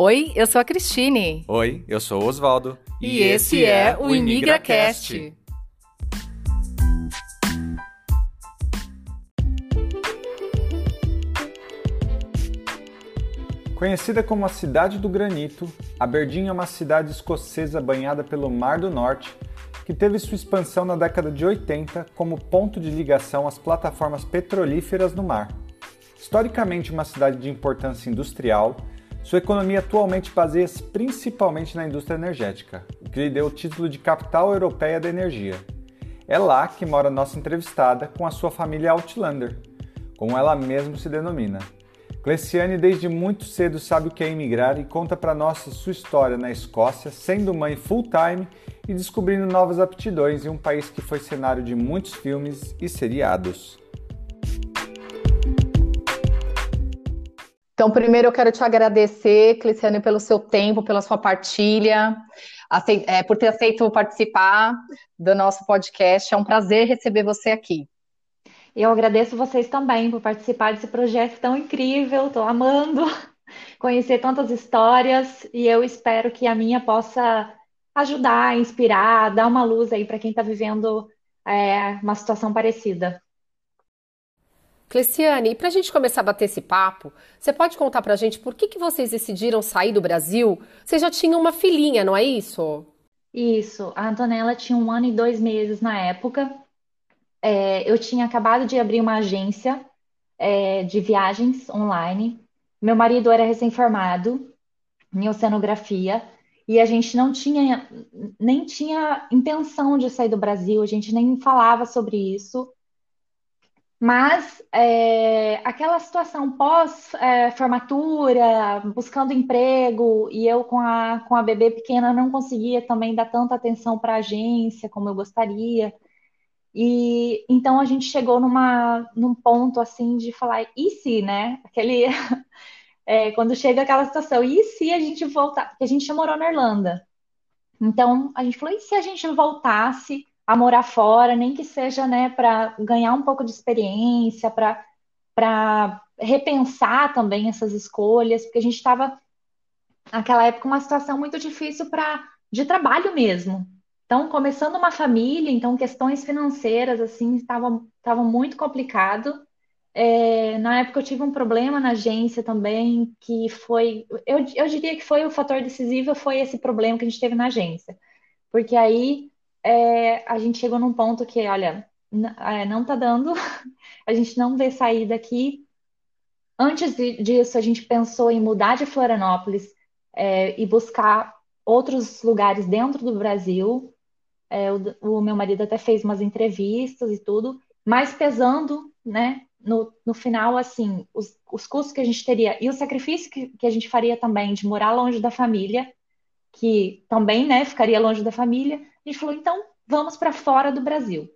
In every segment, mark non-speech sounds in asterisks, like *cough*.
Oi, eu sou a Cristine. Oi, eu sou o Oswaldo. E, esse é o ImigraCast. Conhecida como a Cidade do Granito, Aberdeen é uma cidade escocesa banhada pelo Mar do Norte que teve sua expansão na década de 80 como ponto de ligação às plataformas petrolíferas no mar. Historicamente uma cidade de importância industrial, sua economia atualmente baseia-se principalmente na indústria energética, o que lhe deu o título de capital europeia da energia. É lá que mora nossa entrevistada com a sua família Outlander, como ela mesma se denomina. Cleciane desde muito cedo sabe o que é emigrar e conta para nós sua história na Escócia, sendo mãe full-time e descobrindo novas aptidões em um país que foi cenário de muitos filmes e seriados. Então, primeiro eu quero te agradecer, Cliciane, pelo seu tempo, pela sua partilha, é, por ter aceito participar do nosso podcast. É um prazer receber você aqui. Eu agradeço vocês também por participar desse projeto tão incrível, estou amando *laughs* conhecer tantas histórias e eu espero que a minha possa ajudar, inspirar, dar uma luz aí para quem está vivendo é, uma situação parecida. Cleciane, e para a gente começar a bater esse papo, você pode contar para a gente por que, que vocês decidiram sair do Brasil? Vocês já tinham uma filhinha, não é isso? Isso, a Antonella tinha um ano e dois meses na época. É, eu tinha acabado de abrir uma agência é, de viagens online. Meu marido era recém-formado em oceanografia e a gente não tinha nem tinha intenção de sair do Brasil, a gente nem falava sobre isso. Mas é, aquela situação pós-formatura, é, buscando emprego, e eu com a, com a bebê pequena não conseguia também dar tanta atenção para a agência como eu gostaria. E então a gente chegou numa, num ponto assim de falar, e se, né? Aquele, *laughs* é, quando chega aquela situação, e se a gente voltar? Porque a gente já morou na Irlanda. Então a gente falou, e se a gente voltasse a morar fora, nem que seja, né, para ganhar um pouco de experiência, para repensar também essas escolhas, porque a gente estava naquela época uma situação muito difícil para de trabalho mesmo. Então, começando uma família, então questões financeiras assim estavam estavam muito complicado. É, na época eu tive um problema na agência também, que foi, eu, eu diria que foi o fator decisivo, foi esse problema que a gente teve na agência. Porque aí é, a gente chegou num ponto que, olha, é, não tá dando, *laughs* a gente não vê saída aqui. Antes disso, a gente pensou em mudar de Florianópolis é, e buscar outros lugares dentro do Brasil. É, o, o, meu marido até fez umas entrevistas e tudo, mas pesando, né, no, no final, assim, os, os custos que a gente teria e o sacrifício que, que a gente faria também de morar longe da família, que também, né, ficaria longe da família, a gente falou, então vamos para fora do Brasil.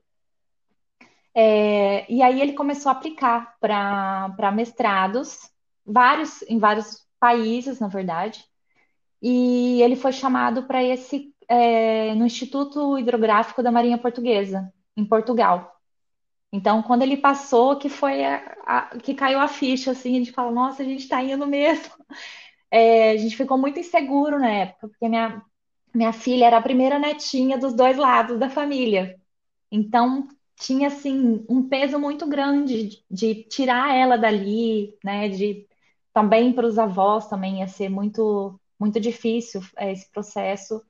É, e aí ele começou a aplicar para mestrados, vários, em vários países, na verdade. E ele foi chamado para esse é, no Instituto Hidrográfico da Marinha Portuguesa, em Portugal. Então, quando ele passou, que foi a, a, que caiu a ficha, assim, a gente fala, nossa, a gente está indo mesmo. *laughs* É, a gente ficou muito inseguro na época, porque minha, minha filha era a primeira netinha dos dois lados da família. Então, tinha assim um peso muito grande de, tirar ela dali, né? De também para os avós também ia ser muito muito difícil é, esse processo.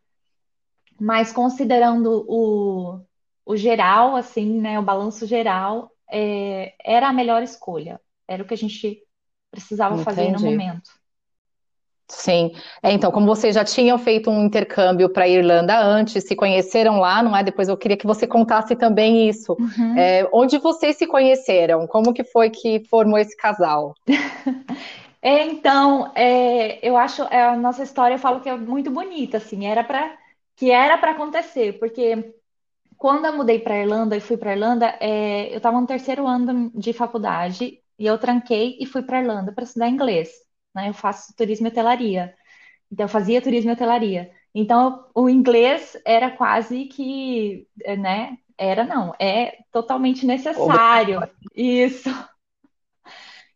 Mas considerando o, o geral, assim, né? O balanço geral, é, era a melhor escolha. Era o que a gente precisava Entendi. fazer no momento. Sim. É, então, como vocês já tinham feito um intercâmbio para a Irlanda antes, se conheceram lá, não é? Depois eu queria que você contasse também isso. Uhum. É, onde vocês se conheceram? Como que foi que formou esse casal? *laughs* É, então, é, eu acho é, a nossa história, eu falo que é muito bonita, assim, era para que era para acontecer, porque quando eu mudei para Irlanda e fui para Irlanda, é, eu estava no terceiro ano de faculdade e eu tranquei e fui para Irlanda para estudar inglês né? Eu faço turismo e hotelaria. Então, eu fazia turismo e hotelaria. Então, o inglês era quase que, né? Era não, é totalmente necessário. Isso.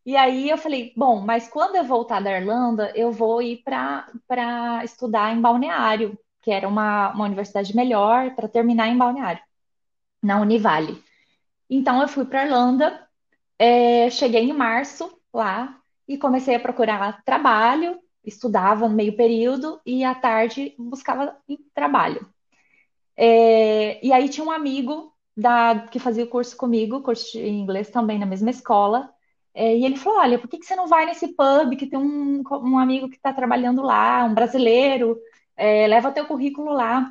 E aí eu falei, bom, mas quando eu voltar da Irlanda, eu vou ir para estudar em Balneário, que era uma, uma universidade melhor, para terminar em Balneário, na Univale. Então eu fui para Irlanda, é, cheguei em março lá e comecei a procurar trabalho, estudava no meio período e à tarde buscava trabalho. É, e aí tinha um amigo da, que fazia o curso comigo, curso de inglês também na mesma escola, é, e ele falou: Olha, por que, que você não vai nesse pub que tem um, um amigo que está trabalhando lá, um brasileiro, é, leva teu currículo lá.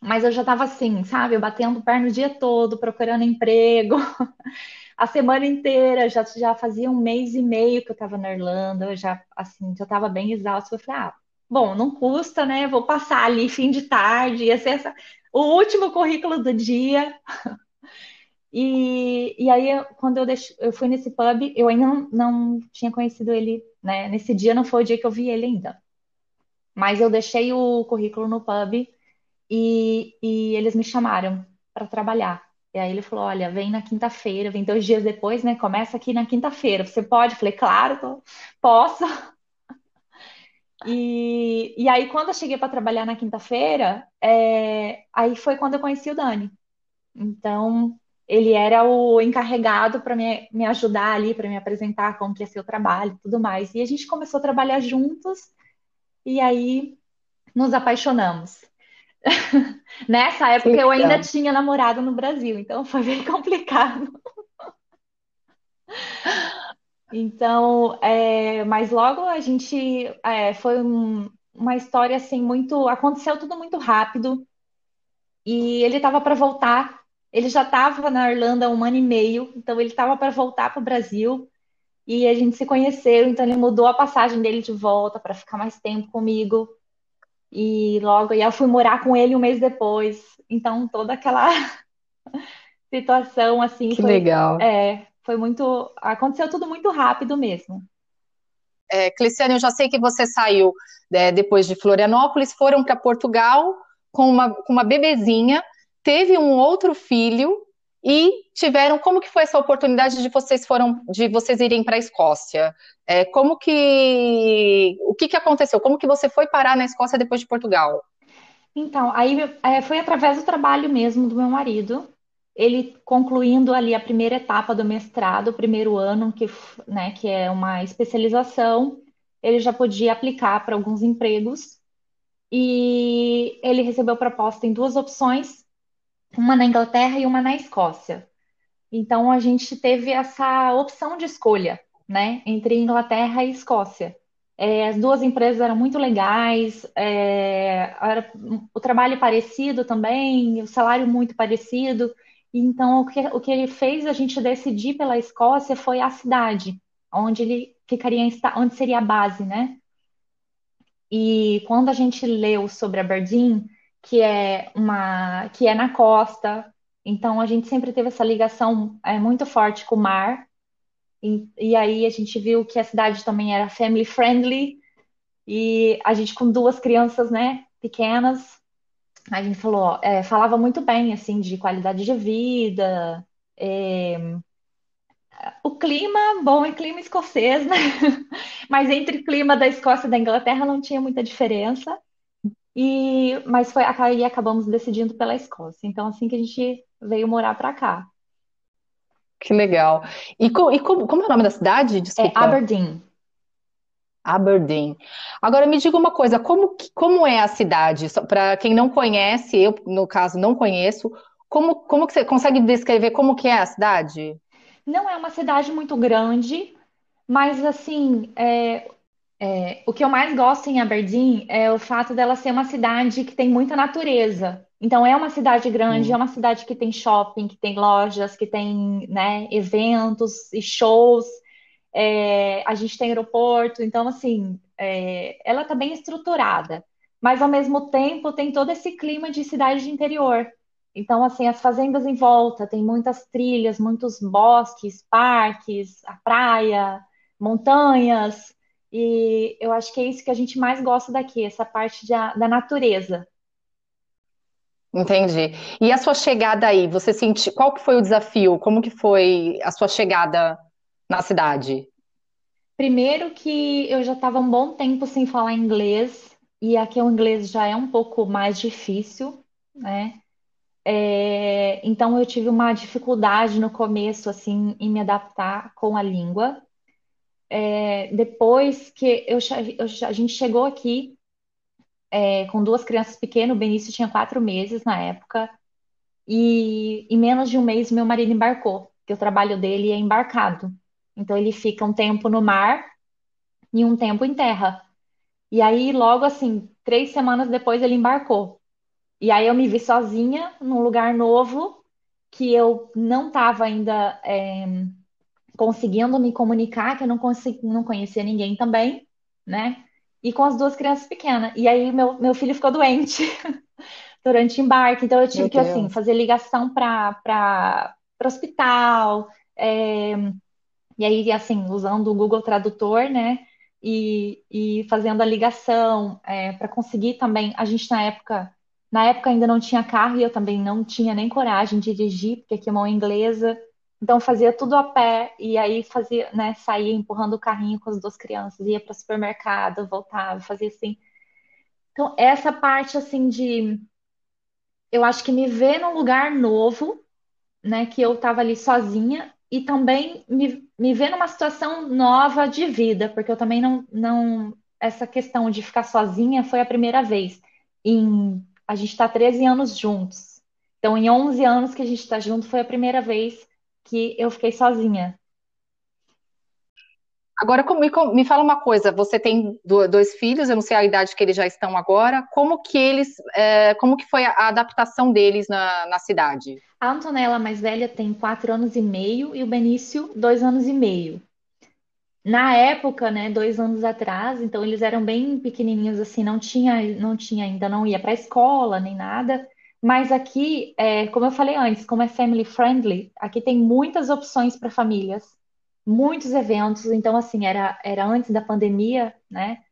Mas eu já estava assim, sabe, batendo perna o dia todo, procurando emprego, *laughs* a semana inteira, já, já fazia um mês e meio que eu estava na Irlanda, eu já, assim, já estava bem exausta. Eu falei, ah, bom, não custa, né? Vou passar ali *laughs* fim de tarde, ia ser essa, o último currículo do dia. E, e aí, quando eu, deixo, eu fui nesse pub, eu ainda não, não tinha conhecido ele, né? Nesse dia não foi o dia que eu vi ele ainda. Mas eu deixei o currículo no pub e, e eles me chamaram para trabalhar. E aí ele falou: Olha, vem na quinta-feira, vem dois dias depois, né? Começa aqui na quinta-feira. Você pode? Eu falei: Claro, tô... posso. *laughs* E, e aí, quando eu cheguei para trabalhar na quinta-feira, é, aí foi quando eu conheci o Dani. Então, ele era o encarregado para me, me ajudar ali, para me apresentar como que ia ser o trabalho e tudo mais. E a gente começou a trabalhar juntos e aí nos apaixonamos. *laughs* Nessa época eu ainda tinha namorado no Brasil, então foi bem *laughs* complicado. Então, é, mas logo a gente é, foi um, uma história assim muito, aconteceu tudo muito rápido e ele estava para voltar ele já estava na Irlanda há um ano e meio, então ele estava para voltar para o Brasil e a gente se conheceu, então ele mudou a passagem dele de volta para ficar mais tempo comigo. E logo e eu fui morar com ele um mês depois. Então toda aquela *laughs* situação assim que foi, legal. É, foi muito, aconteceu tudo muito rápido mesmo. É, Cleciane, eu já sei que você saiu é, depois de Florianópolis, foram para Portugal com uma, com uma bebezinha teve um outro filho e tiveram como que foi essa oportunidade de vocês foram de vocês irem para a Escócia? É, como que o que, que aconteceu? Como que você foi parar na Escócia depois de Portugal? Então, aí é, foi através do trabalho mesmo do meu marido. Ele concluindo ali a primeira etapa do mestrado, o primeiro ano, que, né, que é uma especialização, ele já podia aplicar para alguns empregos. E ele recebeu proposta em duas opções, uma na Inglaterra e uma na Escócia. Então a gente teve essa opção de escolha, né, entre Inglaterra e Escócia. É, as duas empresas eram muito legais, é, era, o trabalho parecido também, o salário muito parecido. Então, o que, o que ele fez a gente decidir pela Escócia foi a cidade, onde ele ficaria, onde seria a base, né? E quando a gente leu sobre Aberdeen, que é uma que é na costa. Então a gente sempre teve essa ligação é, muito forte com o mar. E, e aí a gente viu que a cidade também era family friendly e a gente com duas crianças, né, pequenas, a gente falou, é, falava muito bem assim de qualidade de vida. É, o clima, bom, é clima escocês, né? *laughs* Mas entre o clima da Escócia e da Inglaterra não tinha muita diferença. E, mas foi aí acabamos decidindo pela Escócia. Então, assim que a gente veio morar para cá. Que legal. E, co, e como, como, é o nome da cidade? É Desculpa. É Aberdeen. Aberdeen. Agora me diga uma coisa, como, como é a cidade? Para quem não conhece, eu no caso não conheço, como, como que você consegue descrever como que é a cidade? Não é uma cidade muito grande, mas assim, é, é, o que eu mais gosto em Aberdeen é o fato dela ser uma cidade que tem muita natureza. Então, é uma cidade grande, hum. é uma cidade que tem shopping, que tem lojas, que tem né, eventos e shows. É, a gente tem aeroporto, então, assim, é, ela está bem estruturada, mas ao mesmo tempo tem todo esse clima de cidade de interior. Então, assim, as fazendas em volta, tem muitas trilhas, muitos bosques, parques, a praia, montanhas. E eu acho que é isso que a gente mais gosta daqui, essa parte de, da natureza. Entendi. E a sua chegada aí, você sentiu, qual que foi o desafio? Como que foi a sua chegada na cidade? Primeiro que eu já estava um bom tempo sem falar inglês, e aqui o inglês já é um pouco mais difícil, né? É, então eu tive uma dificuldade no começo, assim, em me adaptar com a língua. É, depois que eu, eu, a gente chegou aqui é, com duas crianças pequenas, o Benício tinha quatro meses na época, e em menos de um mês meu marido embarcou, que o trabalho dele é embarcado. Então ele fica um tempo no mar e um tempo em terra. E aí, logo assim, três semanas depois ele embarcou. E aí eu me vi sozinha num lugar novo que eu não estava ainda é, conseguindo me comunicar, que eu não, consegui, não conhecia ninguém também, né? E com as duas crianças pequenas. E aí meu, meu filho ficou doente *laughs* durante o embarque, então eu tive meu que assim fazer ligação para o hospital, é, e aí assim usando o Google Tradutor, né? E, e fazendo a ligação é, para conseguir também. A gente na época na época ainda não tinha carro e eu também não tinha nem coragem de dirigir, porque aqui é mão inglesa. Então fazia tudo a pé e aí fazia, né, saía empurrando o carrinho com as duas crianças, ia para o supermercado, voltava, fazia assim. Então essa parte assim de eu acho que me ver num lugar novo, né, que eu estava ali sozinha e também me, me ver numa situação nova de vida, porque eu também não não essa questão de ficar sozinha foi a primeira vez. Em, a gente está 13 anos juntos. Então, em 11 anos que a gente está junto, foi a primeira vez que eu fiquei sozinha. Agora, me, me fala uma coisa, você tem dois filhos, eu não sei a idade que eles já estão agora, como que eles, é, como que foi a adaptação deles na, na cidade? A Antonella mais velha tem quatro anos e meio e o Benício dois anos e meio. Na época, né, dois anos atrás, então eles eram bem pequenininhos assim, não tinha, não tinha ainda não ia para a escola nem nada. Mas aqui, é, como eu falei antes, como é family friendly, aqui tem muitas opções para famílias, muitos eventos. Então, assim, era, era antes da pandemia, né?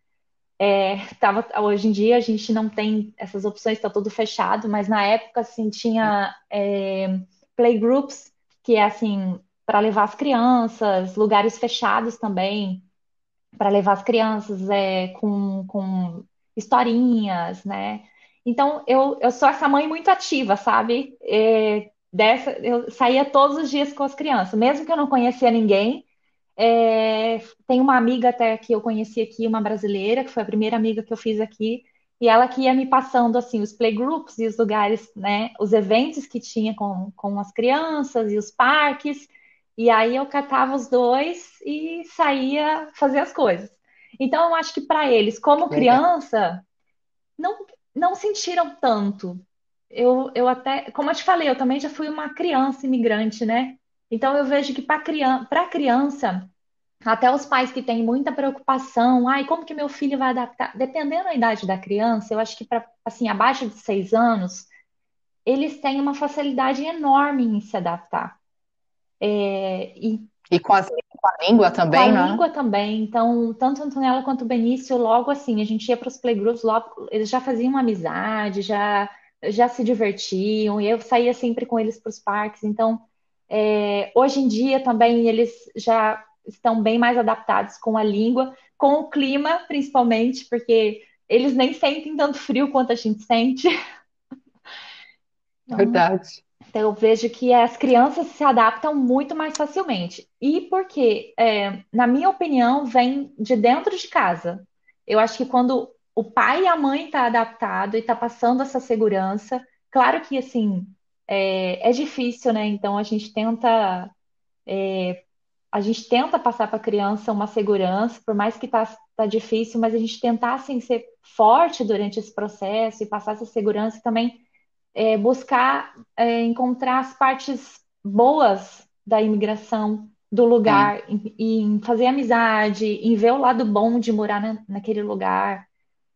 É, tava, hoje em dia a gente não tem essas opções, está tudo fechado, mas na época, assim, tinha é, playgroups, que é assim, para levar as crianças, lugares fechados também, para levar as crianças é, com, com historinhas, né? Então, eu, eu sou essa mãe muito ativa, sabe? É, dessa, eu saía todos os dias com as crianças, mesmo que eu não conhecia ninguém. É, tem uma amiga até que eu conheci aqui, uma brasileira, que foi a primeira amiga que eu fiz aqui, e ela que ia me passando assim os playgroups e os lugares, né, os eventos que tinha com, com as crianças e os parques, e aí eu catava os dois e saía fazer as coisas. Então eu acho que para eles, como criança, não não sentiram tanto. Eu, eu até, como eu te falei, eu também já fui uma criança imigrante, né? Então eu vejo que para criança, criança, até os pais que têm muita preocupação, ai, como que meu filho vai adaptar? Dependendo da idade da criança, eu acho que para assim, abaixo de seis anos, eles têm uma facilidade enorme em se adaptar. É, e e com a, com a língua também, com a né? língua também. Então, tanto Antonella quanto o Benício, logo assim, a gente ia para os playgroups, logo eles já faziam uma amizade, já, já se divertiam, e eu saía sempre com eles para os parques. Então, é, hoje em dia também eles já estão bem mais adaptados com a língua, com o clima, principalmente, porque eles nem sentem tanto frio quanto a gente sente. *laughs* Verdade. Então, eu vejo que as crianças se adaptam muito mais facilmente. E porque, é, na minha opinião, vem de dentro de casa. Eu acho que quando o pai e a mãe tá adaptado e está passando essa segurança, claro que assim é, é, difícil, né? Então a gente tenta é, a gente tenta passar para a criança uma segurança, por mais que tá, tá difícil, mas a gente tentar assim, ser forte durante esse processo e passar essa segurança também é, buscar é, encontrar as partes boas da imigração do lugar, em, em, fazer amizade, em ver o lado bom de morar na, naquele lugar.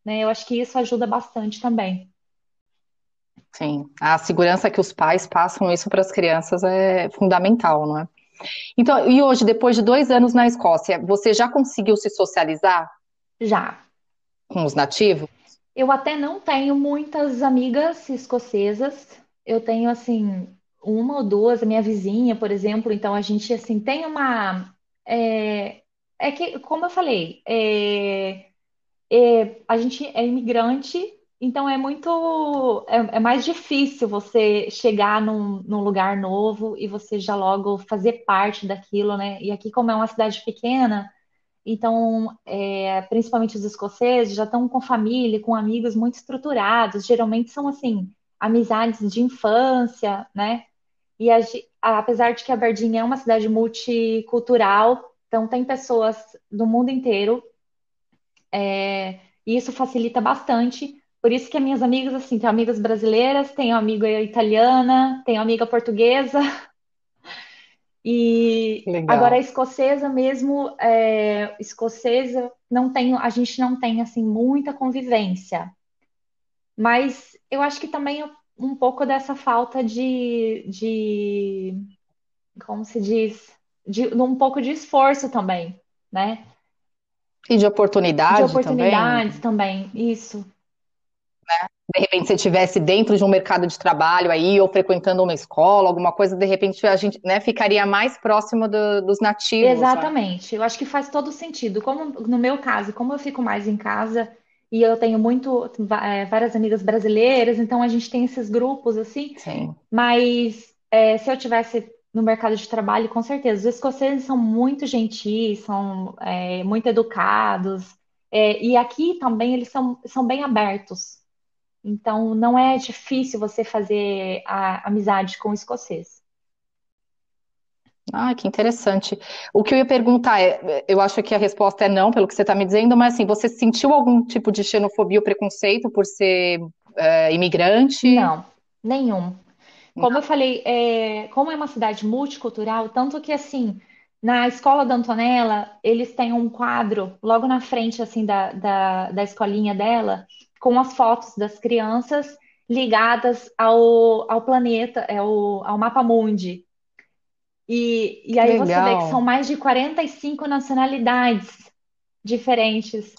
Né? Eu acho que isso ajuda bastante também. Sim, a segurança que os pais passam isso para as crianças é fundamental, não é? Então, e hoje, depois de dois anos na Escócia, você já conseguiu se socializar? Já. Com os nativos? Eu até não tenho muitas amigas escocesas. Eu tenho, assim, uma ou duas, a minha vizinha, por exemplo. Então, a gente, assim, tem uma... É, é que, como eu falei, é, é, a gente é imigrante, então é muito, é, é mais difícil você chegar num, num lugar novo e você já logo fazer parte daquilo, né? E aqui, como é uma cidade pequena, então, é, principalmente os escoceses já estão com família, com amigos muito estruturados. Geralmente são assim amizades de infância, né? E a, apesar de que Aberdeen é uma cidade multicultural, então tem pessoas do mundo inteiro. É, e isso facilita bastante. Por isso que as minhas amigas, assim, tenho amigas brasileiras, tenho amiga italiana, tenho amiga portuguesa, *laughs* E Legal. agora a escocesa mesmo, é, escocesa não tem, a gente não tem assim muita convivência. Mas eu acho que também um pouco dessa falta de, de como se diz, de um pouco de esforço também, né? E de De oportunidade também. oportunidades também, isso. De repente você estivesse dentro de um mercado de trabalho aí, ou frequentando uma escola, alguma coisa, de repente a gente, né, ficaria mais próximo do- dos nativos, né? Exatamente. Eu acho que faz todo sentido. Como no meu caso, como eu fico mais em casa e eu tenho muito, é, várias amigas brasileiras, então a gente tem esses grupos assim. Sim, Mas é, se eu tivesse no mercado de trabalho, com certeza, os escoceses são muito gentis, são é, muito educados, é, e aqui também eles são, são bem abertos. Então não é difícil você fazer a amizade com o escocês. Ah, que interessante. O que eu ia perguntar é, eu acho que a resposta é não, pelo que você está me dizendo, mas assim, você sentiu algum tipo de xenofobia ou preconceito por ser é, imigrante? Não, nenhum. Como eu falei, é, como é uma cidade multicultural, tanto que assim, na escola da Antonella, eles têm um quadro logo na frente assim da, da, da escolinha dela, com as fotos das crianças ligadas ao, ao planeta, é o, ao mapa mundi. E, e aí você vê que legal. são mais de 45 nacionalidades diferentes.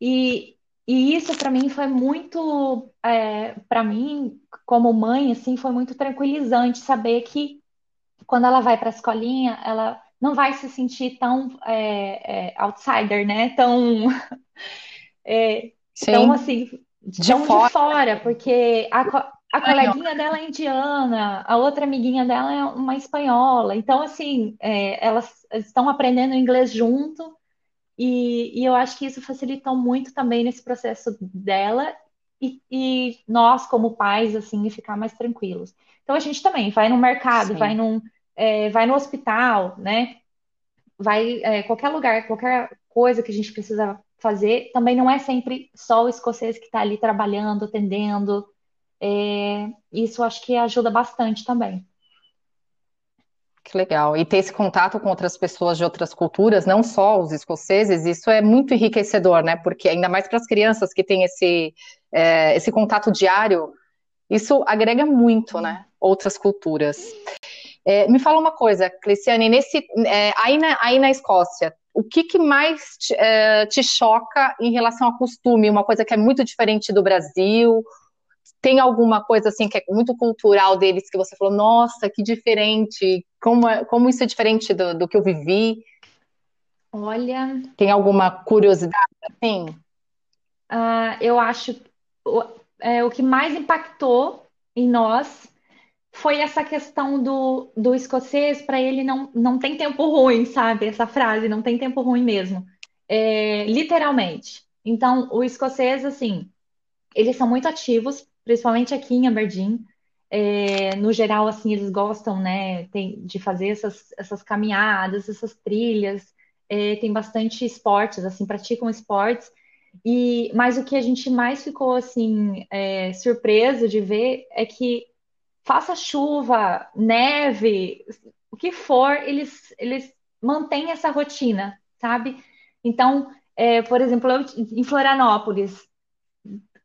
E, e isso para mim foi muito, é, para mim, como mãe, assim, foi muito tranquilizante saber que quando ela vai para a escolinha, ela não vai se sentir tão é, é, outsider, né? Tão, *laughs* é, tão Sim, assim, de tão de fora, fora, porque a, co- a coleguinha dela é indiana, a outra amiguinha dela é uma espanhola. Então, assim, é, elas estão aprendendo inglês junto. E, e eu acho que isso facilitou muito também nesse processo dela e, e nós, como pais, assim, ficar mais tranquilos. Então a gente também vai no mercado, vai num, é, vai no hospital, né? Vai é, qualquer lugar, qualquer coisa que a gente precisa fazer, também não é sempre só o escocês que está ali trabalhando, atendendo. É, isso acho que ajuda bastante também. Que legal. E ter esse contato com outras pessoas de outras culturas, não só os escoceses, isso é muito enriquecedor, né? Porque ainda mais para as crianças que têm esse, é, esse contato diário, isso agrega muito, né? Outras culturas. É, me fala uma coisa, Cleciane, nesse, é, aí, na, aí na Escócia, o que, que mais te, é, te choca em relação ao costume? Uma coisa que é muito diferente do Brasil? Tem alguma coisa assim que é muito cultural deles que você falou, nossa, que diferente, como, é- como isso é diferente do, do que eu vivi? Olha, Tem alguma curiosidade assim? ah, eu acho o, é, o que mais impactou em nós foi essa questão do, do escocês, para ele não, não tem tempo ruim, sabe? Essa frase, não tem tempo ruim mesmo. É, literalmente. Então, o escocês, assim, eles são muito ativos, principalmente aqui em Aberdeen. É, no geral, assim, eles gostam, né, tem- de fazer essas, essas caminhadas, essas trilhas. É, tem bastante esportes, assim, praticam esportes. E, mas o que a gente mais ficou, assim, é, surpreso de ver é que faça chuva, neve, o que for, eles, eles mantêm essa rotina, sabe? Então, é, por exemplo, eu, em Florianópolis,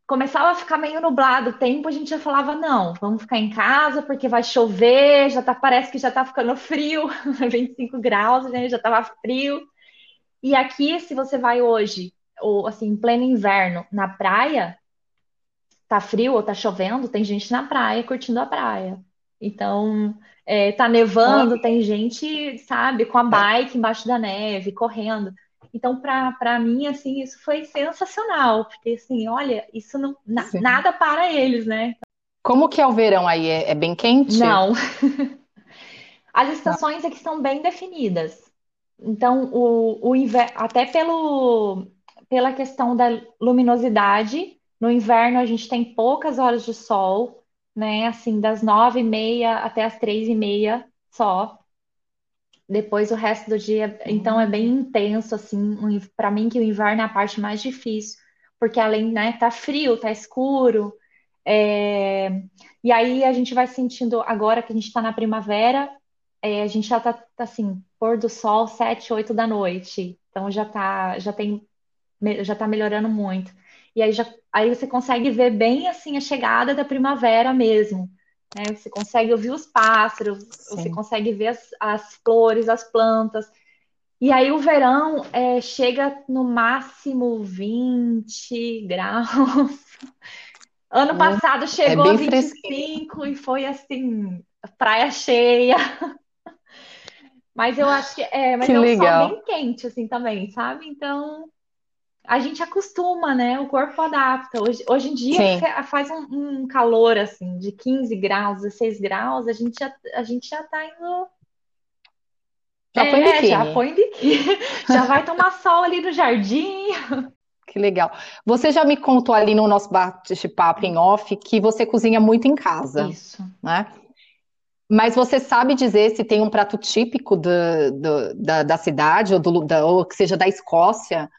começava a ficar meio nublado o tempo, a gente já falava, não, vamos ficar em casa porque vai chover, já tá, parece que já tá ficando frio, *laughs* 25 graus, né? Já tava frio. E aqui, se você vai hoje, ou assim, em pleno inverno, na praia, tá frio ou tá chovendo, tem gente na praia curtindo a praia. Então, é, tá nevando, tem gente, sabe, com a bike embaixo da neve, correndo. Então, para mim, assim, isso foi sensacional, porque assim, olha, isso não na, nada para eles, né? Como que é o verão aí? É, é bem quente? Não. *laughs* *laughs* As estações aqui são bem definidas. Então, o, o inverno, até pelo, pela questão da luminosidade, no inverno a gente tem poucas horas de sol, né? Assim, das nove e meia até as três e meia só. Depois o resto do dia, então é bem intenso, assim, para mim que o inverno é a parte mais difícil, porque além, né, tá frio, tá escuro, é... e aí a gente vai sentindo, agora que a gente está na primavera, é, a gente já tá, tá, assim, pôr do sol sete, oito da noite, então já tá, já tem, já tá melhorando muito. E aí, já, aí você consegue ver bem, assim, a chegada da primavera mesmo, né? Você consegue ouvir os pássaros, Sim. você consegue ver as, as, flores, as plantas. E aí o verão é, chega no máximo 20 graus. *laughs* Ano é, passado chegou é a 25 fresquinho. e foi assim, praia cheia. *laughs* Mas eu acho que é, mas que é um legal. sol bem quente assim também, sabe? Então a gente acostuma, né? O corpo adapta. Hoje, hoje em dia Sim. faz um, um, calor assim de 15 graus, 16 graus, a gente já, a gente já tá indo. Já é, põe biquíni. Já põe biquíni. já vai tomar sol ali no jardim. Que legal. Você já me contou ali no nosso bate-papo em off que você cozinha muito em casa. Isso. Né? Mas você sabe dizer se tem um prato típico do, do, da, da, cidade ou, do, da, ou que seja da Escócia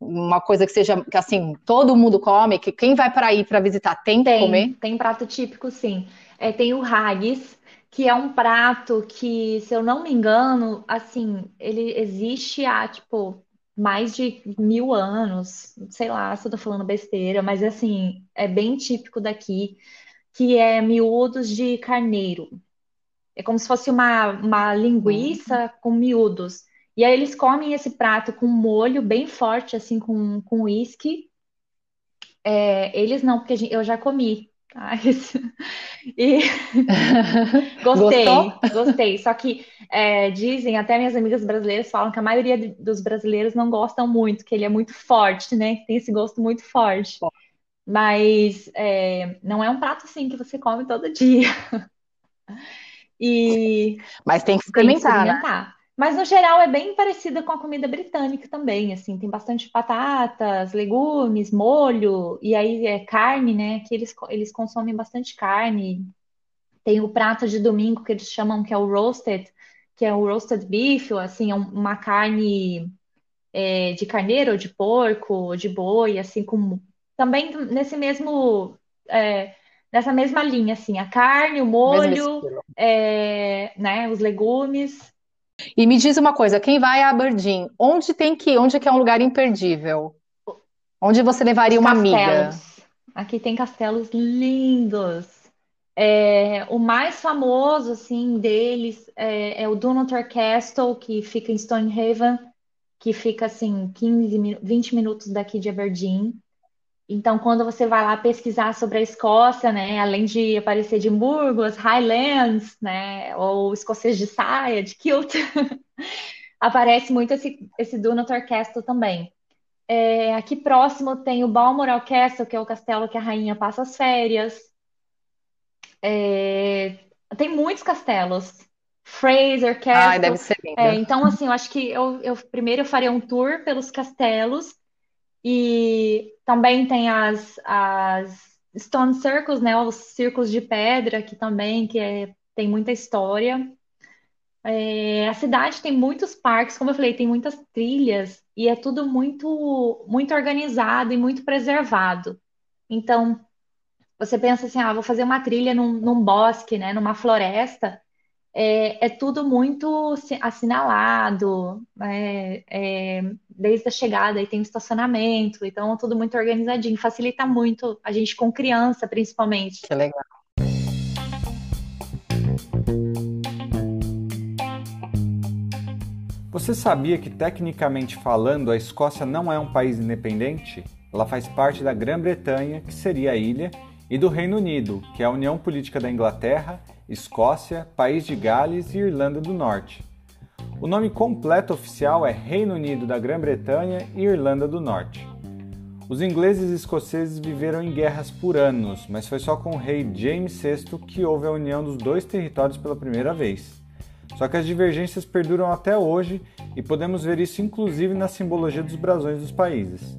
uma coisa que seja que assim todo mundo come, que quem vai para aí para visitar tem, tem que comer? Tem prato típico, sim. É, tem o haggis, que é um prato que, se eu não me engano, assim, ele existe há tipo mais de mil anos, sei lá se eu tô falando besteira, mas assim, é bem típico daqui, que é miúdos de carneiro. É como se fosse uma, uma linguiça uhum. com miúdos. E aí eles comem esse prato com molho bem forte, assim, com, com uísque. É, eles não, porque gente, eu já comi. Tá? *laughs* E *laughs* gostei, Gostou? gostei. Só que é, dizem, até minhas amigas brasileiras falam que a maioria dos brasileiros não gostam muito, que ele é muito forte, né? Que tem esse gosto muito forte. Mas é, não é um prato assim que você come todo dia. *laughs* E mas tem que experimentar, tem que experimentar. Né? Mas no geral é bem parecida com a comida britânica também, assim, tem bastante batatas, legumes, molho, e aí é carne, né? Que eles, eles consomem bastante carne. Tem o prato de domingo que eles chamam que é o roasted, que é o roasted beef, assim, é uma carne é, de carneiro, ou de porco, ou de boi, assim, com também nesse mesmo é, nessa mesma linha, assim, a carne, o molho, é, né, os legumes e me diz uma coisa, quem vai a Aberdeen, onde tem que ir? Onde é que é um lugar imperdível? Onde você levaria uma amiga? Aqui tem castelos lindos. É, o mais famoso, assim, deles é, é o Dunnottar Castle, que fica em Stonehaven, que fica, assim, 15, 20 minutos daqui de Aberdeen. Então, quando você vai lá pesquisar sobre a Escócia, né, além de aparecer de Burgos, Highlands, né, ou escocês de saia, de kilt, *laughs* aparece muito esse, esse Dunator Castle também. É, aqui próximo tem o Balmoral Castle, que é o castelo que a rainha passa as férias. É, tem muitos castelos. Fraser Castle. Ai, deve ser lindo. É, então, assim, eu acho que eu, eu primeiro eu faria um tour pelos castelos e também tem as, as Stone Circles, né? Os círculos de pedra, que também que é, tem muita história. É, a cidade tem muitos parques, como eu falei, tem muitas trilhas e é tudo muito, muito organizado e muito preservado. Então, você pensa assim, ah, vou fazer uma trilha num, num bosque, né, numa floresta, é, é tudo muito assinalado, é, é, desde a chegada, aí tem o estacionamento, então é tudo muito organizadinho, facilita muito a gente com criança, principalmente. Que legal. Você sabia que, tecnicamente falando, a Escócia não é um país independente? Ela faz parte da Grã-Bretanha, que seria a ilha, e do Reino Unido, que é a união política da Inglaterra Escócia, País de Gales e Irlanda do Norte. O nome completo oficial é Reino Unido da Grã-Bretanha e Irlanda do Norte. Os ingleses e escoceses viveram em guerras por anos, mas foi só com o rei James VI que houve a união dos dois territórios pela primeira vez. Só que as divergências perduram até hoje e podemos ver isso inclusive na simbologia dos brasões dos países.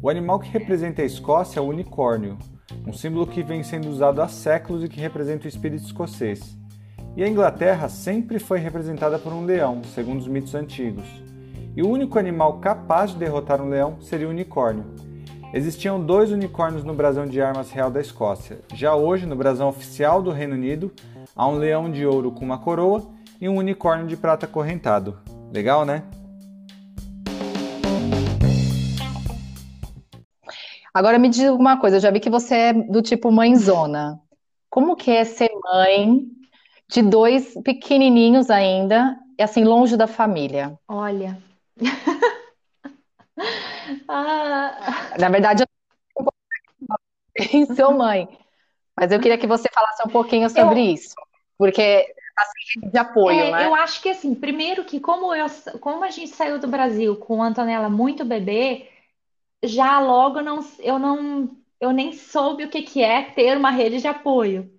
O animal que representa a Escócia é o unicórnio, um símbolo que vem sendo usado há séculos e que representa o espírito escocês. E a Inglaterra sempre foi representada por um leão, segundo os mitos antigos. E o único animal capaz de derrotar um leão seria o unicórnio. Existiam dois unicórnios no brasão de armas real da Escócia. Já hoje, no brasão oficial do Reino Unido, há um leão de ouro com uma coroa e um unicórnio de prata correntado. Legal, né? Agora me diga uma coisa, eu já vi que você é do tipo mãezona. Como que é ser mãe de dois pequenininhos ainda, e assim, longe da família? Olha. *laughs* ah. Na verdade, eu não sou *laughs* mãe, mas eu queria que você falasse um pouquinho sobre eu... isso, porque assim, de apoio, é, né? Eu acho que assim, primeiro que como eu, como a gente saiu do Brasil com a Antonella muito bebê, já logo não, eu não, eu nem soube o que que é ter uma rede de apoio.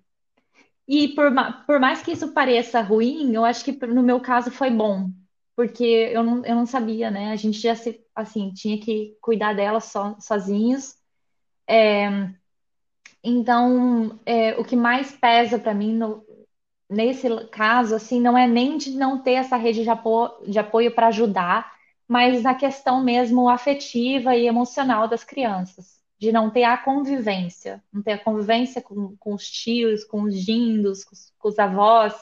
E por, por mais que isso pareça ruim, eu acho que no meu caso foi bom, porque eu não, eu não sabia, né? A gente já se, assim, tinha que cuidar dela so, sozinhos. É, então, é, o que mais pesa para mim no, nesse caso, assim, não é nem de não ter essa rede de apoio, de apoio para ajudar, mas na questão mesmo afetiva e emocional das crianças, de não ter a convivência, não ter a convivência com, com os tios, com os dindos, com os, com os avós.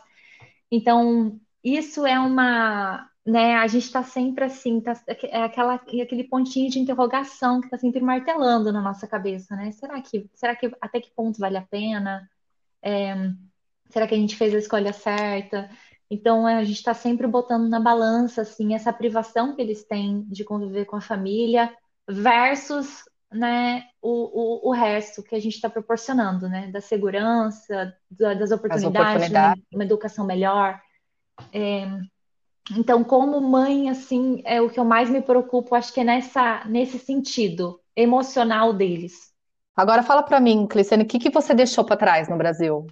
Então, isso é uma, né, a gente está sempre assim, tá, é aquela, aquele pontinho de interrogação que está sempre martelando na nossa cabeça, né? Será que, será que até que ponto vale a pena? É, será que a gente fez a escolha certa? Então a gente está sempre botando na balança assim essa privação que eles têm de conviver com a família versus né, o, o, o resto que a gente está proporcionando, né, da segurança, das oportunidades, oportunidades. uma educação melhor. É, então, como mãe, assim, é o que eu mais me preocupo, acho que é nessa, nesse sentido emocional deles. Agora fala para mim, Cleciane, o que, que você deixou para trás no Brasil?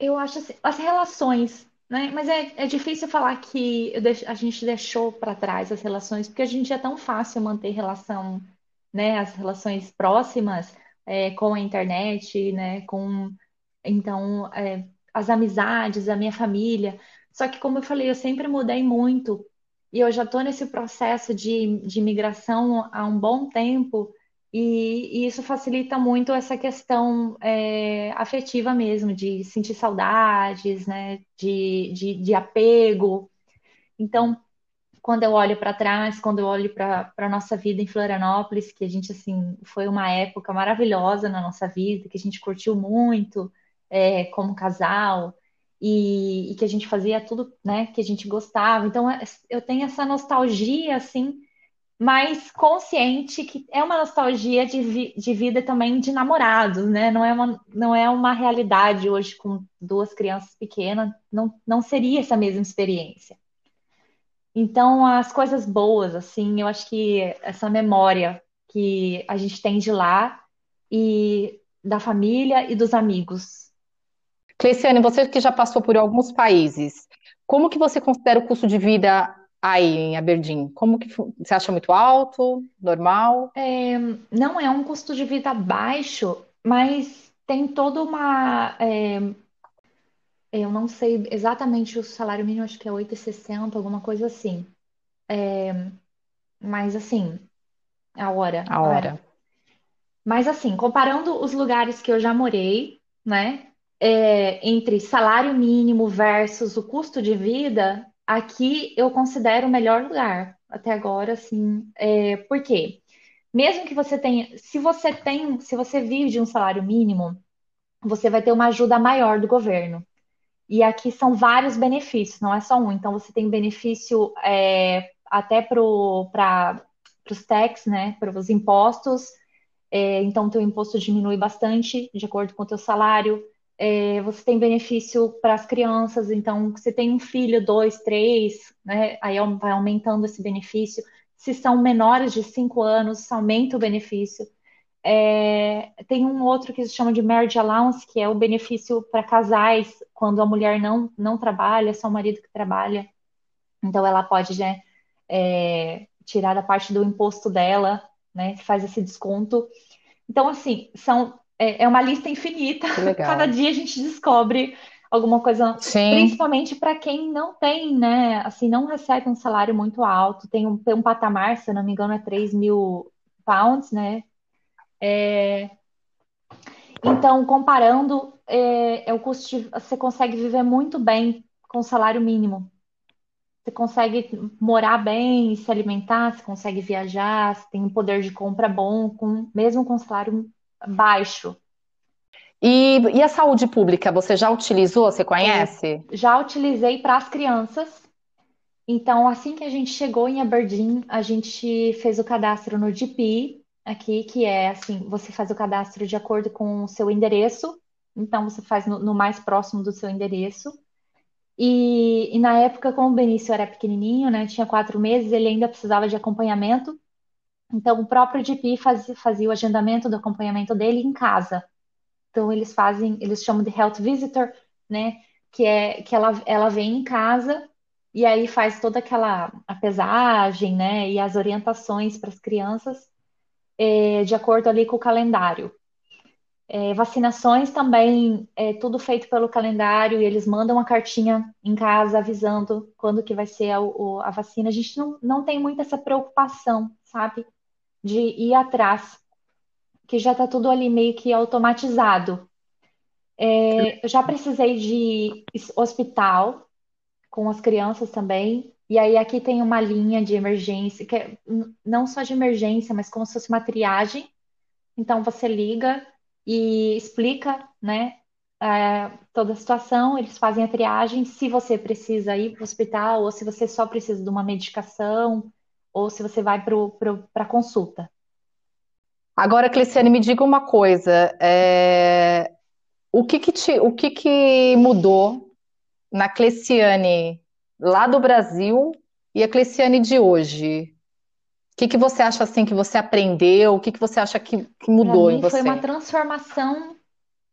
Eu acho assim, as relações, né? Mas é, é difícil falar que a gente deixou para trás as relações, porque a gente é tão fácil manter relação, né? As relações próximas é, com a internet, né? Com então é, as amizades, a minha família. Só que como eu falei, eu sempre mudei muito e eu já estou nesse processo de, de migração há um bom tempo. E, e, isso facilita muito essa questão é, afetiva mesmo, de sentir saudades, né, de, de, de apego. Então, quando eu olho para trás, quando eu olho para a nossa vida em Florianópolis, que a gente, assim, foi uma época maravilhosa na nossa vida, que a gente curtiu muito é, como casal, e, e, que a gente fazia tudo, né, que a gente gostava. Então, é, eu tenho essa nostalgia, assim, mas consciente que é uma nostalgia de, vi de vida também de namorados, né? Não é, uma, não é uma realidade hoje com duas crianças pequenas, não, não seria essa mesma experiência. Então, as coisas boas, assim, eu acho que essa memória que a gente tem de lá e da família e dos amigos. Cleciane, você que já passou por alguns países, como que você considera o custo de vida aí em Aberdeen? Como que você acha muito alto, normal? É, não é um custo de vida baixo, mas tem toda uma. É, eu não sei exatamente o salário mínimo, acho que é 8,60, alguma coisa assim. É, mas assim, a hora. A hora. Mas assim, comparando os lugares que eu já morei, né? É, entre salário mínimo versus o custo de vida, aqui eu considero o melhor lugar até agora, assim, é, por quê? Mesmo que você tenha, se você tem, se você vive de um salário mínimo, você vai ter uma ajuda maior do governo. E aqui são vários benefícios, não é só um. Então você tem benefício é, até para os tax, né, para os impostos. É, então teu imposto diminui bastante de acordo com o teu salário. É, você tem benefício para as crianças, então você tem um filho, dois, três, né? Aí vai aumentando esse benefício. Se são menores de cinco anos, aumenta o benefício. É, tem um outro que se chama de marriage allowance, que é o benefício para casais quando a mulher não, não trabalha, só o marido que trabalha. Então ela pode né, é, tirar da parte do imposto dela, né? Faz esse desconto. Então, assim, são é, é uma lista infinita. *laughs* Cada dia a gente descobre alguma coisa, Sim. principalmente para quem não tem, né? Assim, não recebe um salário muito alto, tem um, tem um patamar, se não me engano, é 3 mil pounds, né? É... Então, comparando, é, é o custo de, você consegue viver muito bem com salário mínimo. Você consegue morar bem, se alimentar, você consegue viajar, você tem um poder de compra bom, com, mesmo com salário baixo. E, e a saúde pública, você já utilizou? Você conhece? Já utilizei para as crianças. Então, assim que a gente chegou em Aberdeen, a gente fez o cadastro no GP, aqui, que é assim, você faz o cadastro de acordo com o seu endereço. Então, você faz no, no mais próximo do seu endereço. E, e, na época, como o Benício era pequenininho, né, tinha quatro meses, ele ainda precisava de acompanhamento. Então, o próprio GP fazia, fazia o agendamento do acompanhamento dele em casa. Então, eles fazem, eles chamam de health visitor, né? Que é que ela, ela vem em casa e aí faz toda aquela a pesagem, né? E as orientações para as crianças é, de acordo ali com o calendário. É, vacinações também é tudo feito pelo calendário e eles mandam uma cartinha em casa avisando quando que vai ser a, a vacina. A gente não, não tem muito essa preocupação, sabe? De ir atrás, que já está tudo ali meio que automatizado. É, eu já precisei de hospital com as crianças também. E aí aqui tem uma linha de emergência, que é não só de emergência, mas como se fosse uma triagem. Então você liga e explica, né, é, toda a situação, eles fazem a triagem, se você precisa ir para o hospital, ou se você só precisa de uma medicação, ou se você vai para consulta. Agora, Cleciane, me diga uma coisa. É... O que que, te... o que que mudou na Cleciane lá do Brasil e a Cleciane de hoje? O que que você acha assim que você aprendeu? O que que você acha que, que mudou em você? Foi uma transformação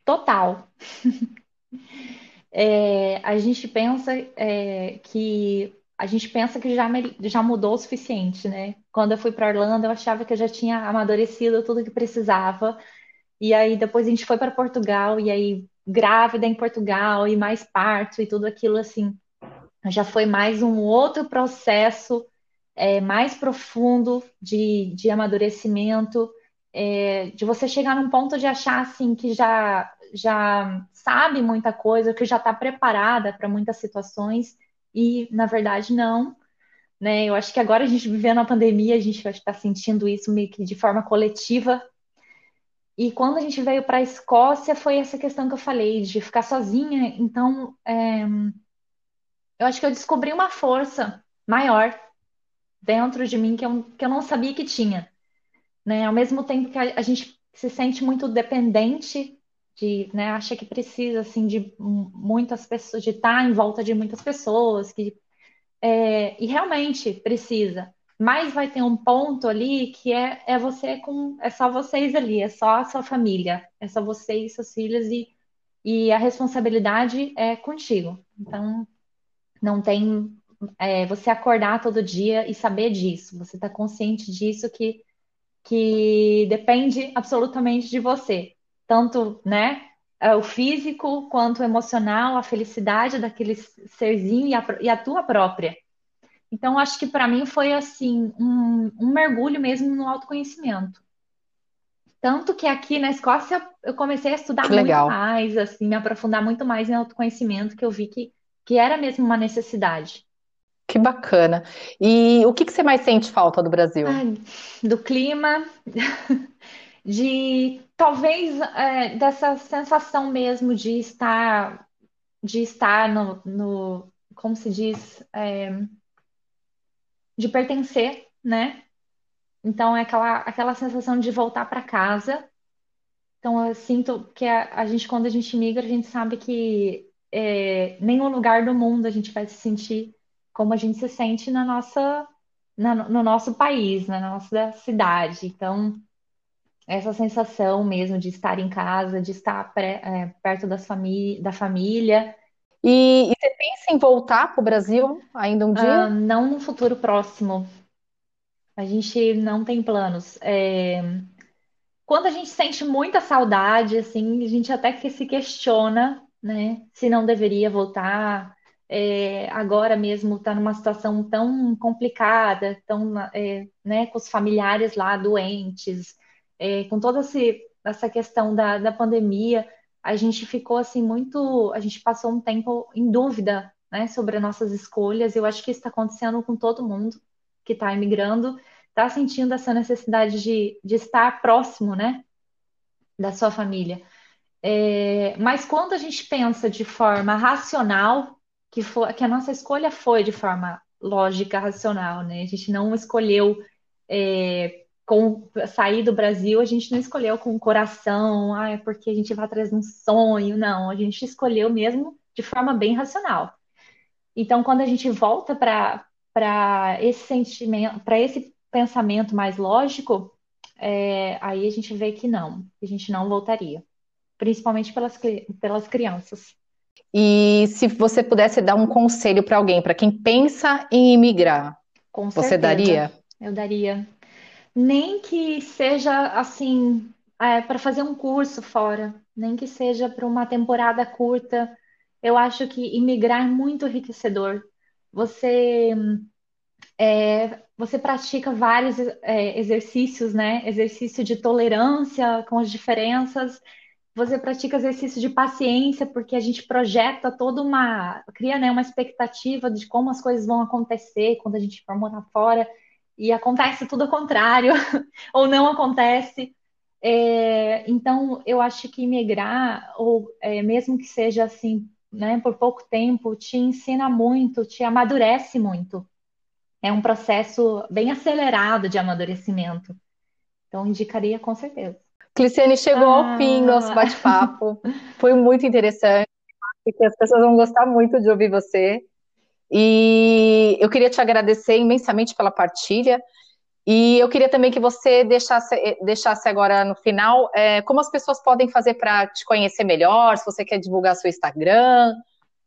total. *laughs* é, a gente pensa é, que a gente pensa que já, já mudou o suficiente, né? Quando eu fui para Orlando, eu achava que eu já tinha amadurecido tudo que precisava. E aí depois a gente foi para Portugal e aí grávida em Portugal e mais parto e tudo aquilo assim. Já foi mais um outro processo é, mais profundo de, de amadurecimento, é, de você chegar num ponto de achar assim que já já sabe muita coisa, que já está preparada para muitas situações e na verdade não. Né? Eu acho que agora a gente vivendo a pandemia, a gente vai estar sentindo isso meio que de forma coletiva. E quando a gente veio para a Escócia, foi essa questão que eu falei, de ficar sozinha. Então, é... eu acho que eu descobri uma força maior dentro de mim que eu, que eu não sabia que tinha. Né? Ao mesmo tempo que a, a gente se sente muito dependente de, né, acha que precisa assim de muitas pessoas, de estar em volta de muitas pessoas, que é, e realmente precisa. Mas vai ter um ponto ali que é, é você com é só vocês ali, é só a sua família, é só você e seus filhos e, e a responsabilidade é contigo. Então não tem é, você acordar todo dia e saber disso, você está consciente disso que que depende absolutamente de você tanto, né, é, o físico quanto o emocional, a felicidade daquele serzinho e a, e a tua própria. Então, acho que para mim foi assim um, um, mergulho mesmo no autoconhecimento. Tanto que aqui na Escócia eu comecei a estudar muito mais, assim, me aprofundar muito mais em autoconhecimento, que eu vi que, que era mesmo uma necessidade. Que bacana. E o que, que você mais sente falta do Brasil? Ai, do clima, *laughs* de talvez é, dessa sensação mesmo de estar de estar no, no como se diz é, de pertencer, né? Então é aquela aquela sensação de voltar para casa Então, eu sinto que a, a gente, quando a gente migra, a gente sabe que é, nenhum lugar do mundo a gente vai se sentir como a gente se sente na nossa, na, no nosso país, na nossa cidade. Então, essa sensação mesmo de estar em casa, de estar pré, é, perto das famí da família. E, e, você pensa em voltar para o Brasil ainda um dia? Ah, não no futuro próximo. A gente não tem planos. É... Quando a gente sente muita saudade, assim, a gente até que se questiona, né, se não deveria voltar. É, agora mesmo está numa situação tão complicada, tão, é, né, com os familiares lá doentes, é, com toda essa questão da, da pandemia, a gente ficou assim muito, a gente passou um tempo em dúvida, né, sobre as nossas escolhas. Eu acho que isso está acontecendo com todo mundo que está imigrando, está sentindo essa necessidade de, de estar próximo, né, da sua família. É, mas quando a gente pensa de forma racional, que, for, que a nossa escolha foi de forma lógica, racional, né? A gente não escolheu é, com sair do Brasil, a gente não escolheu com o coração, ah, é porque a gente vai atrás de um sonho, não, a gente escolheu mesmo de forma bem racional. Então, quando a gente volta para para esse sentimento, para esse pensamento mais lógico, é, aí a gente vê que não, que a gente não voltaria, principalmente pelas, pelas crianças. E se você pudesse dar um conselho para alguém, para quem pensa em imigrar, Com você certeza, daria? Eu daria nem que seja assim, é, para fazer um curso fora, nem que seja para uma temporada curta. Eu acho que imigrar é muito enriquecedor. Você é, você pratica vários é, exercícios, né? Exercício de tolerância com as diferenças. Você pratica exercício de paciência, porque a gente projeta toda uma, cria, né, uma expectativa de como as coisas vão acontecer quando a gente for morar fora e acontece tudo ao contrário, *laughs* ou não acontece. É, então, eu acho que migrar, ou é, mesmo que seja assim, né, por pouco tempo, te ensina muito, te amadurece muito. É um processo bem acelerado de amadurecimento. Então, indicaria com certeza. Cliciane, chegou ah. ao fim do nosso bate-papo. Foi muito interessante. Porque as pessoas vão gostar muito de ouvir você. E eu queria te agradecer imensamente pela partilha. E eu queria também que você deixasse, deixasse agora no final é, como as pessoas podem fazer para te conhecer melhor, se você quer divulgar seu Instagram,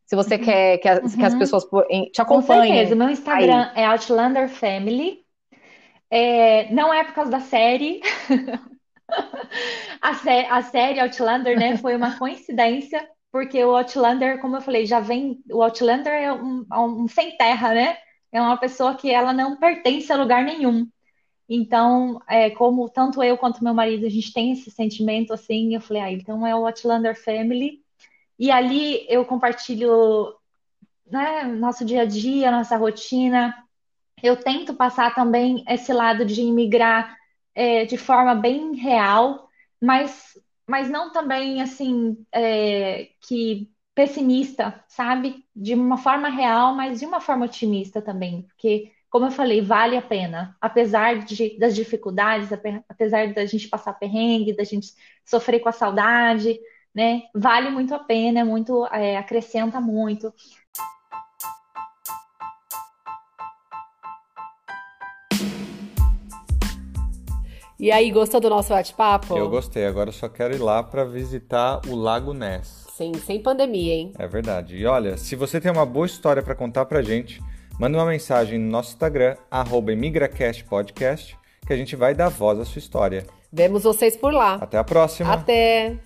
se você uhum. quer que, uhum. que, as uhum. pessoas te acompanhem. Com certeza, meu Instagram Aí. é Outlander Family. É, não é por causa da série. *laughs* a, sé a série Outlander, né, foi uma coincidência porque o Outlander, como eu falei, já vem. O Outlander é um, é um sem terra, né? É uma pessoa que ela não pertence a lugar nenhum. Então, é, como tanto eu quanto meu marido, a gente tem esse sentimento assim, eu falei, ah, então é o Outlander Family. E ali eu compartilho né, nosso dia a dia, nossa rotina. Eu tento passar também esse lado de imigrar é, de forma bem real, mas mas não também assim é, que pessimista, sabe? De uma forma real, mas de uma forma otimista também, porque como eu falei, vale a pena, apesar de, das dificuldades, apesar da gente passar perrengue, da gente sofrer com a saudade, né? Vale muito a pena, é muito é, acrescenta muito. E aí, gostou do nosso bate-papo? Eu gostei. Agora eu só quero ir lá para visitar o Lago Ness. Sim, sem pandemia, hein? É verdade. E olha, se você tem uma boa história para contar pra gente, manda uma mensagem no nosso Instagram, @imigracastpodcast, que a gente vai dar voz à sua história. Vemos vocês por lá. Até a próxima. Até.